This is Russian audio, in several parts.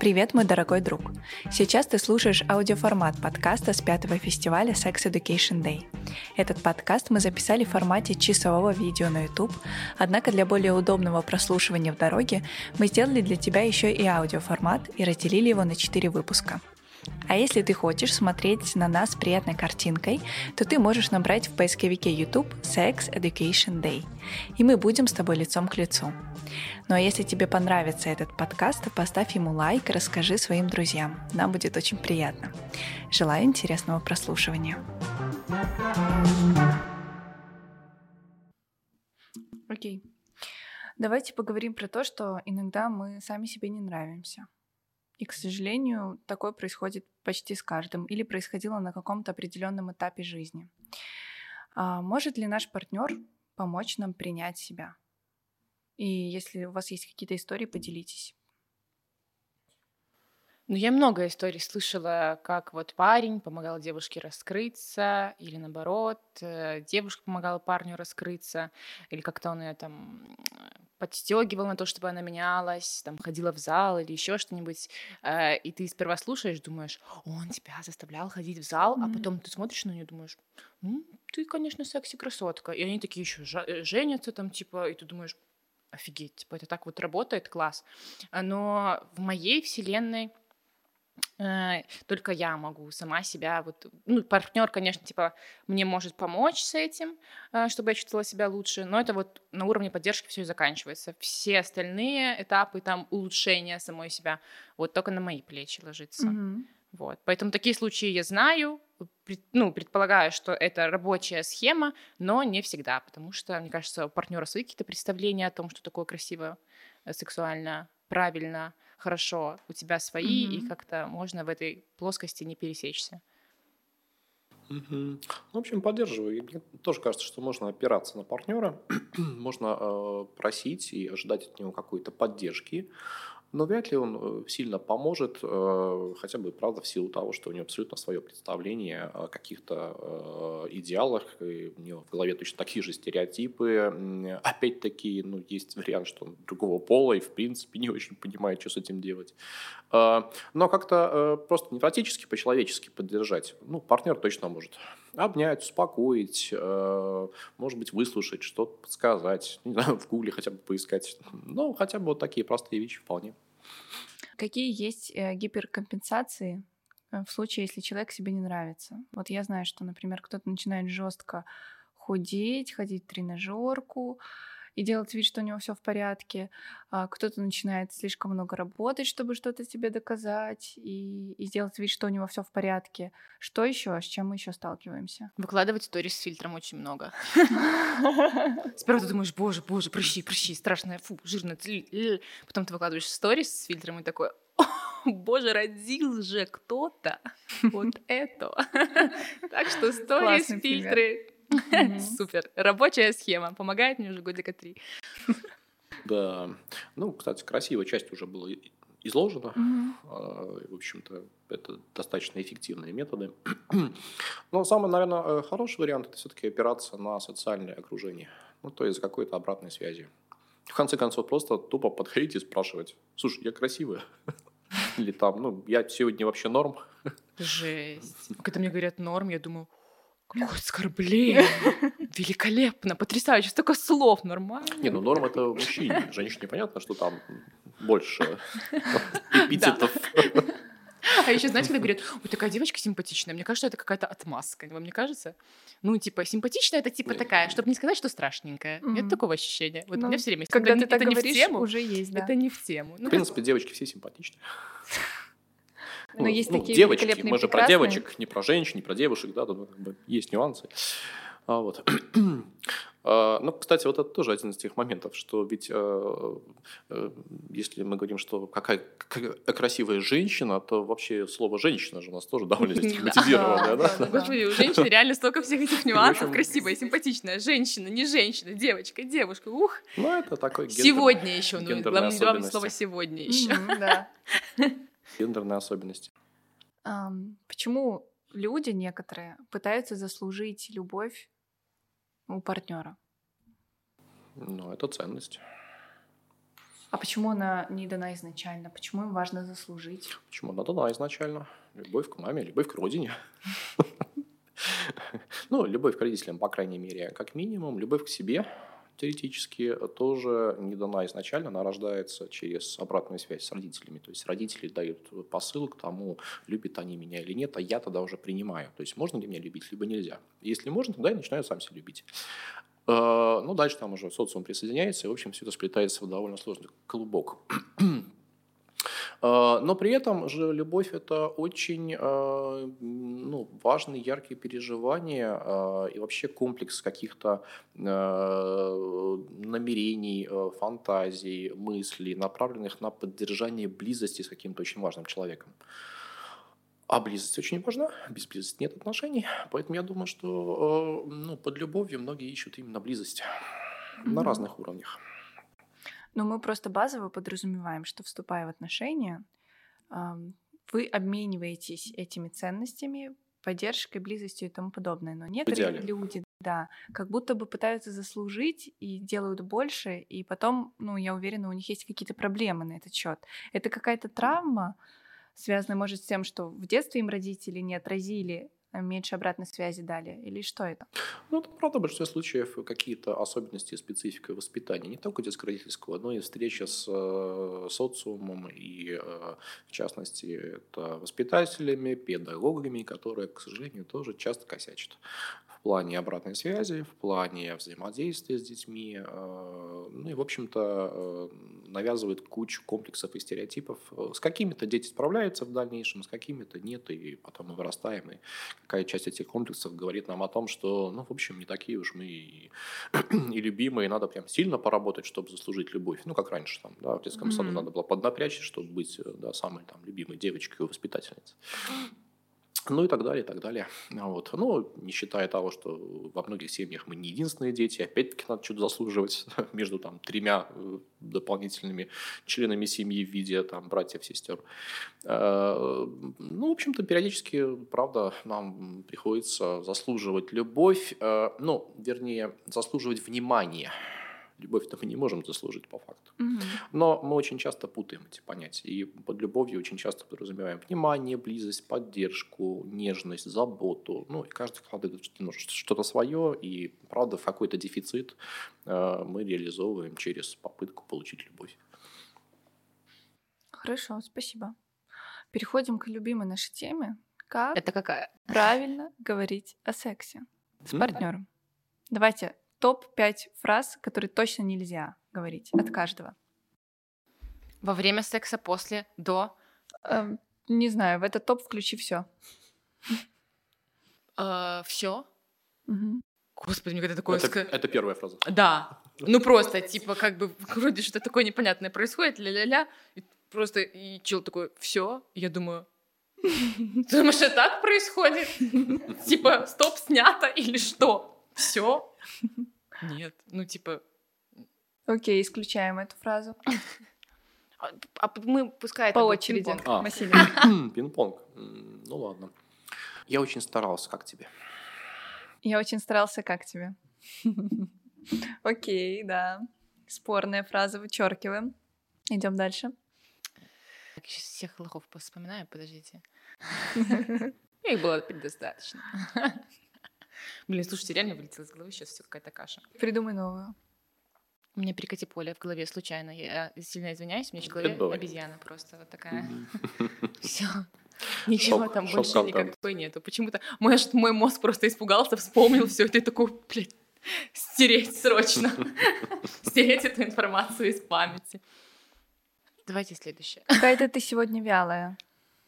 Привет, мой дорогой друг! Сейчас ты слушаешь аудиоформат подкаста с пятого фестиваля Sex Education Day. Этот подкаст мы записали в формате часового видео на YouTube, однако для более удобного прослушивания в дороге мы сделали для тебя еще и аудиоформат и разделили его на четыре выпуска – а если ты хочешь смотреть на нас приятной картинкой, то ты можешь набрать в поисковике YouTube Sex Education Day, и мы будем с тобой лицом к лицу. Ну а если тебе понравится этот подкаст, то поставь ему лайк и расскажи своим друзьям. Нам будет очень приятно. Желаю интересного прослушивания. Окей. Давайте поговорим про то, что иногда мы сами себе не нравимся. И, к сожалению, такое происходит почти с каждым или происходило на каком-то определенном этапе жизни. А может ли наш партнер помочь нам принять себя? И если у вас есть какие-то истории, поделитесь. Ну, я много историй слышала, как вот парень помогал девушке раскрыться, или наоборот, э, девушка помогала парню раскрыться, или как-то он ее там подстегивал на то, чтобы она менялась, там ходила в зал или еще что-нибудь, э, и ты сперва слушаешь, думаешь, он тебя заставлял ходить в зал, mm-hmm. а потом ты смотришь на нее, думаешь, ну, ты, конечно, секси-красотка, и они такие еще э, женятся там, типа, и ты думаешь, офигеть, типа, это так вот работает, класс. Но в моей вселенной Э, только я могу сама себя вот ну партнер конечно типа мне может помочь с этим э, чтобы я чувствовала себя лучше но это вот на уровне поддержки все и заканчивается все остальные этапы там улучшения самой себя вот только на мои плечи ложится mm-hmm. вот поэтому такие случаи я знаю ну предполагаю что это рабочая схема но не всегда потому что мне кажется у партнера свои какие-то представления о том что такое красиво э, сексуально правильно хорошо, у тебя свои, mm-hmm. и как-то можно в этой плоскости не пересечься. Угу. В общем, поддерживаю. Мне тоже кажется, что можно опираться на партнера, можно э, просить и ожидать от него какой-то поддержки но вряд ли он э, сильно поможет, э, хотя бы, правда, в силу того, что у него абсолютно свое представление о каких-то э, идеалах, и у него в голове точно такие же стереотипы. Опять-таки, ну, есть вариант, что он другого пола и, в принципе, не очень понимает, что с этим делать. Но как-то просто невротически, по-человечески поддержать, ну, партнер точно может обнять, успокоить, может быть, выслушать, что-то подсказать, не знаю, в гугле хотя бы поискать. Ну, хотя бы вот такие простые вещи вполне. Какие есть э, гиперкомпенсации э, в случае, если человек себе не нравится? Вот я знаю, что, например, кто-то начинает жестко худеть, ходить в тренажерку, и делать вид, что у него все в порядке. А кто-то начинает слишком много работать, чтобы что-то себе доказать, и, и сделать вид, что у него все в порядке. Что еще? С чем мы еще сталкиваемся? Выкладывать сторис с фильтром очень много. Сперва ты думаешь, боже, боже, прыщи, прыщи, страшное, фу, жирно. Потом ты выкладываешь сторис с фильтром и такой, боже, родил же кто-то вот это. Так что сторис, фильтры, Супер. Рабочая схема. Помогает мне уже годика три. Да. Ну, кстати, красивая часть уже была изложена. А, в общем-то, это достаточно эффективные методы. Но самый, наверное, э, хороший вариант – это все-таки опираться на социальное окружение. Ну, то есть какой-то обратной связи. В конце концов, просто тупо подходить и спрашивать, слушай, я красивая? Или там, ну, я сегодня вообще норм? Жесть. Когда мне говорят норм, я думаю, оскорбление! Великолепно, потрясающе, столько слов, нормально. Не, ну норм это мужчине. Женщине понятно, что там больше эпитетов. А еще, знаете, когда говорят, ой, такая девочка симпатичная, мне кажется, это какая-то отмазка. Вам не кажется? Ну, типа, симпатичная это типа такая, чтобы не сказать, что страшненькая. Нет такого ощущения. Вот у меня ну, все время. Когда ты так говоришь, уже есть, да. Это не в тему. В принципе, девочки все симпатичные. Но ну, есть ну, такие девочки, мы же про девочек, не про женщин, не про девушек, да, тут как бы есть нюансы. А, вот. А, ну, кстати, вот это тоже один из тех моментов, что ведь э, э, если мы говорим, что какая, какая красивая женщина, то вообще слово «женщина» же у нас тоже довольно стигматизированное, да? Господи, у женщины реально столько всех этих нюансов, красивая, симпатичная, женщина, не женщина, девочка, девушка, ух. Ну, это такой Сегодня еще, ну, главное слово «сегодня» еще. Да гендерные особенности. Um, почему люди некоторые пытаются заслужить любовь у партнера? Ну, это ценность. А почему она не дана изначально? Почему им важно заслужить? Почему она дана изначально? Любовь к маме, любовь к родине. Ну, любовь к родителям, по крайней мере, как минимум. Любовь к себе, теоретически, тоже не дана изначально. Она рождается через обратную связь с родителями. То есть родители дают посыл к тому, любят они меня или нет, а я тогда уже принимаю. То есть можно ли меня любить, либо нельзя. Если можно, тогда я начинаю сам себя любить. Э, ну, дальше там уже социум присоединяется, и, в общем, все это сплетается в довольно сложный клубок. Э, но при этом же любовь – это очень э, ну, важные, яркие переживания и вообще комплекс каких-то намерений, фантазий, мыслей, направленных на поддержание близости с каким-то очень важным человеком. А близость очень важна, без близости нет отношений. Поэтому я думаю, что ну, под любовью многие ищут именно близость mm-hmm. на разных уровнях. Но мы просто базово подразумеваем, что вступая в отношения, вы обмениваетесь этими ценностями, поддержкой, близостью и тому подобное. Но некоторые люди, да, как будто бы пытаются заслужить и делают больше, и потом, ну, я уверена, у них есть какие-то проблемы на этот счет. Это какая-то травма, связано, может, с тем, что в детстве им родители не отразили меньше обратной связи дали? Или что это? Ну, это правда, в большинстве случаев какие-то особенности, специфика воспитания, не только детско-родительского, но и встреча с э, социумом, и э, в частности, это воспитателями, педагогами, которые, к сожалению, тоже часто косячат плане обратной связи, в плане взаимодействия с детьми. Э, ну и, в общем-то, э, навязывает кучу комплексов и стереотипов. С какими-то дети справляются в дальнейшем, с какими-то нет, и потом мы вырастаем. И какая часть этих комплексов говорит нам о том, что, ну, в общем, не такие уж мы и, и любимые, надо прям сильно поработать, чтобы заслужить любовь. Ну, как раньше, там, да, в детском mm-hmm. саду надо было поднапрячься, чтобы быть да, самой там, любимой девочкой и воспитательницей ну и так далее, и так далее. Вот. Ну, не считая того, что во многих семьях мы не единственные дети, опять-таки надо что-то заслуживать между там тремя э, дополнительными членами семьи в виде там братьев, сестер. Э, ну, в общем-то, периодически, правда, нам приходится заслуживать любовь, э, ну, вернее, заслуживать внимание Любовь-то мы не можем заслужить по факту. Угу. Но мы очень часто путаем эти понятия. И под любовью очень часто подразумеваем внимание, близость, поддержку, нежность, заботу. Ну, и каждый вкладывает что-то свое, и, правда, в какой-то дефицит э, мы реализовываем через попытку получить любовь. Хорошо, спасибо. Переходим к любимой нашей теме. Как Это какая? Правильно говорить о сексе с партнером. Давайте топ-5 фраз, которые точно нельзя говорить от каждого. Во время секса, после, до? Эм, не знаю, в этот топ включи все. Э, все? Господи, мне когда такое... Это, это первая фраза. Да. Ну просто, типа, как бы, вроде что такое непонятное происходит, ля-ля-ля, и просто, и чел такой, все, я думаю, ты думаешь, это так происходит? Типа, стоп, снято или что? Все? Нет, ну типа... Окей, исключаем эту фразу. А, а мы пускай По очереди, а. Пинг-понг. Ну ладно. Я очень старался, как тебе? Я очень старался, как тебе? Окей, да. Спорная фраза, вычеркиваем. Идем дальше. сейчас всех лохов вспоминаю, подождите. Их было предостаточно. Блин, слушайте, реально вылетело из головы сейчас все какая-то каша. Придумай новую. У меня перекати поле в голове случайно. Я сильно извиняюсь, у меня в голове обезьяна просто вот такая. Все. Ничего там больше никакой нету. Почему-то мой, мой мозг просто испугался, вспомнил все это и такой, блядь, стереть срочно. Стереть эту информацию из памяти. Давайте следующее. Какая-то ты сегодня вялая.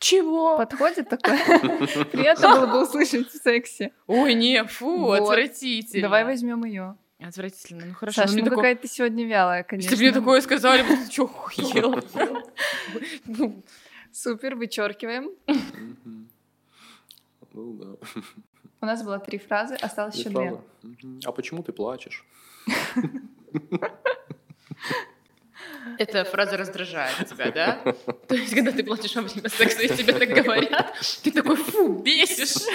Чего? Подходит такое? Приятно было бы услышать в сексе. Ой, не, фу, отвратительно. Давай возьмем ее. Отвратительно, ну хорошо. Саша, ну, ну какая-то сегодня вялая, конечно. Если бы мне такое сказали, ты что, хуел? Супер, вычеркиваем. Ну да. У нас было три фразы, осталось еще две. А почему ты плачешь? Эта фраза раздражает тебя, да? То есть, когда ты платишь во время секса, и тебе так говорят, ты такой, фу, бесишь.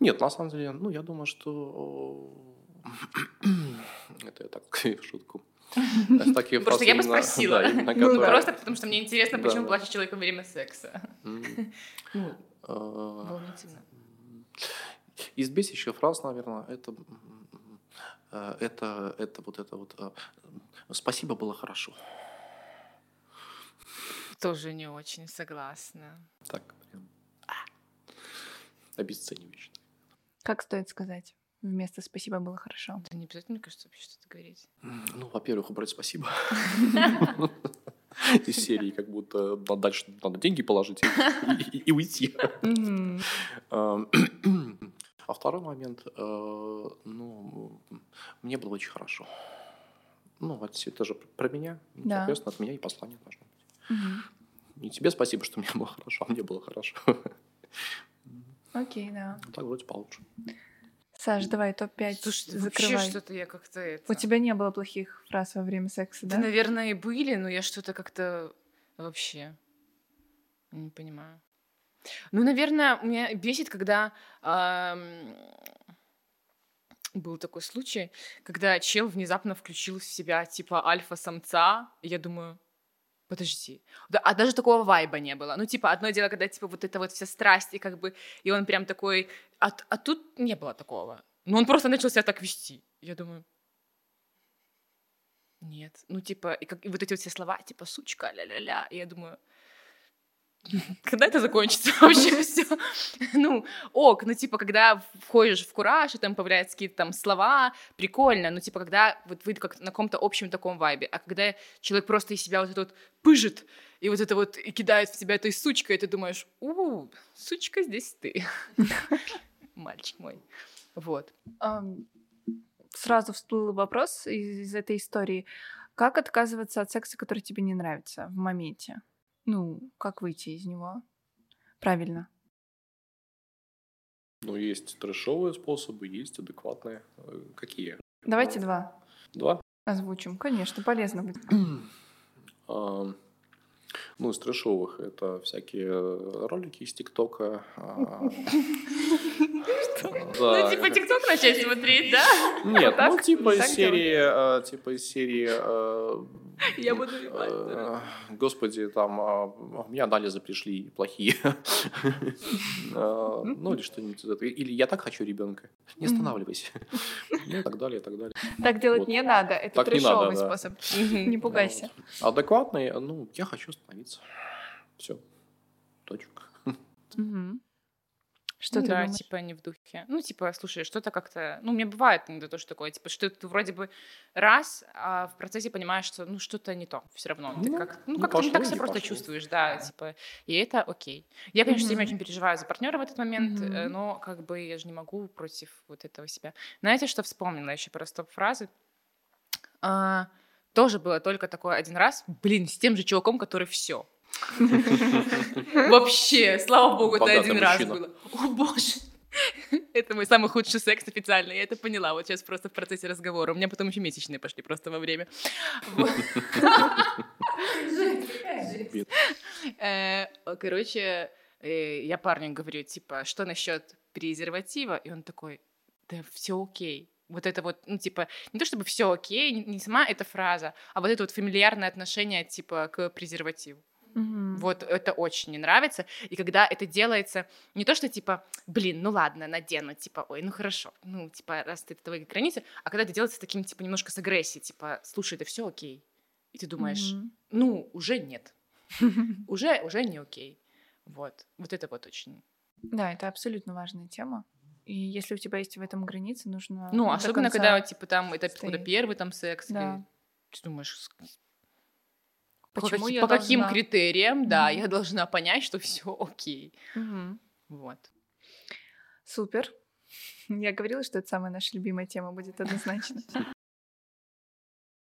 Нет, на самом деле, ну, я думаю, что... Это я так в шутку. Такие Просто я бы спросила. Ну, просто потому что мне интересно, почему плачет человек во время секса. Ну, а, волнительно. Из бесящих фраз, наверное, это э, это, это вот это вот э, спасибо было хорошо. Тоже не очень согласна. Так, прям а, обесценивающе. Как стоит сказать? Вместо спасибо было хорошо. Да не обязательно, мне кажется, вообще что-то говорить. Ну, во-первых, убрать спасибо. Из серии как будто дальше надо деньги положить и уйти. А второй момент, э, ну, мне было очень хорошо. Ну, вот это же про меня. Да. Соответственно, от меня и послание должно быть. Угу. Не тебе спасибо, что мне было хорошо, а мне было хорошо. Окей, да. Так вроде получше. Саш, давай топ-5 Слушай, закрывай. вообще что-то я как-то это... У тебя не было плохих фраз во время секса, да? Да, наверное, и были, но я что-то как-то вообще не понимаю. Ну, наверное, меня бесит, когда был такой случай, когда чел внезапно включил в себя типа альфа-самца, я думаю, подожди, да, а даже такого вайба не было. Ну, типа, одно дело, когда типа вот это вот вся страсть, и как бы, и он прям такой, а, а тут не было такого. Ну, он просто начал себя так вести. Я думаю, нет. Ну, типа, и, как, и вот эти вот все слова, типа, сучка, ля-ля-ля. И я думаю, когда это закончится вообще все? Ну, ок, ну, типа, когда входишь в кураж, и там появляются какие-то там слова, прикольно, ну, типа, когда вот вы как на каком-то общем таком вайбе, а когда человек просто из себя вот это вот пыжит, и вот это вот и кидает в тебя этой сучкой, и ты думаешь, у, сучка, здесь ты, мальчик мой, вот. Сразу всплыл вопрос из этой истории. Как отказываться от секса, который тебе не нравится в моменте? Ну, как выйти из него? Правильно. Ну, есть трэшовые способы, есть адекватные. Э, какие? Давайте два. Два? Озвучим. Конечно, полезно будет. Ну, из трэшовых это всякие ролики из ТикТока. А, ну, типа ТикТок начать смотреть, да? Нет, ну, типа из серии, а, типа из серии... А, Я буду э, Господи, там, меня анализы пришли плохие. Ну, или что-нибудь из этого. Или я так хочу ребенка. Не останавливайся. Ну, и так далее, и так далее. Так делать не надо. Это трешовый способ. Не пугайся. Адекватный, ну, я хочу остановиться. Все. Точка. Что да, думаешь? типа не в духе. Ну, типа, слушай, что-то как-то... Ну, меня бывает иногда тоже такое, типа, что ты вроде бы раз, а в процессе понимаешь, что, ну, что-то не то все равно. Ну, ты как, ну, как-то не так себя просто чувствуешь, да, типа, и это окей. Я, конечно, mm-hmm. очень переживаю за партнера в этот момент, mm-hmm. но как бы я же не могу против вот этого себя. Знаете, что вспомнила еще про стоп-фразы? А, тоже было только такое один раз, блин, с тем же чуваком, который все Вообще, слава богу, это один раз было. О боже. Это мой самый худший секс официально, я это поняла, вот сейчас просто в процессе разговора. У меня потом еще месячные пошли просто во время. Э, короче, э, я парню говорю, типа, что насчет презерватива? И он такой, да все окей. Вот это вот, ну, типа, не то чтобы все окей, не сама эта фраза, а вот это вот фамильярное отношение, типа, к презервативу. Угу. Вот это очень не нравится. И когда это делается не то, что типа, блин, ну ладно, надену, типа, ой, ну хорошо, ну, типа, раз ты твои границы, а когда это делается таким, типа, немножко с агрессией, типа, слушай, это все окей. И ты думаешь, угу. ну, уже нет. Уже, уже не окей. Вот. Вот это вот очень. Да, это абсолютно важная тема. И если у тебя есть в этом границы, нужно. Ну, особенно когда, типа, там это какой-то первый там секс. Да. ты думаешь, Почему по, я по должна... каким критериям, mm-hmm. да, я должна понять, что все окей. Mm-hmm. Вот. Супер. Я говорила, что это самая наша любимая тема будет однозначно.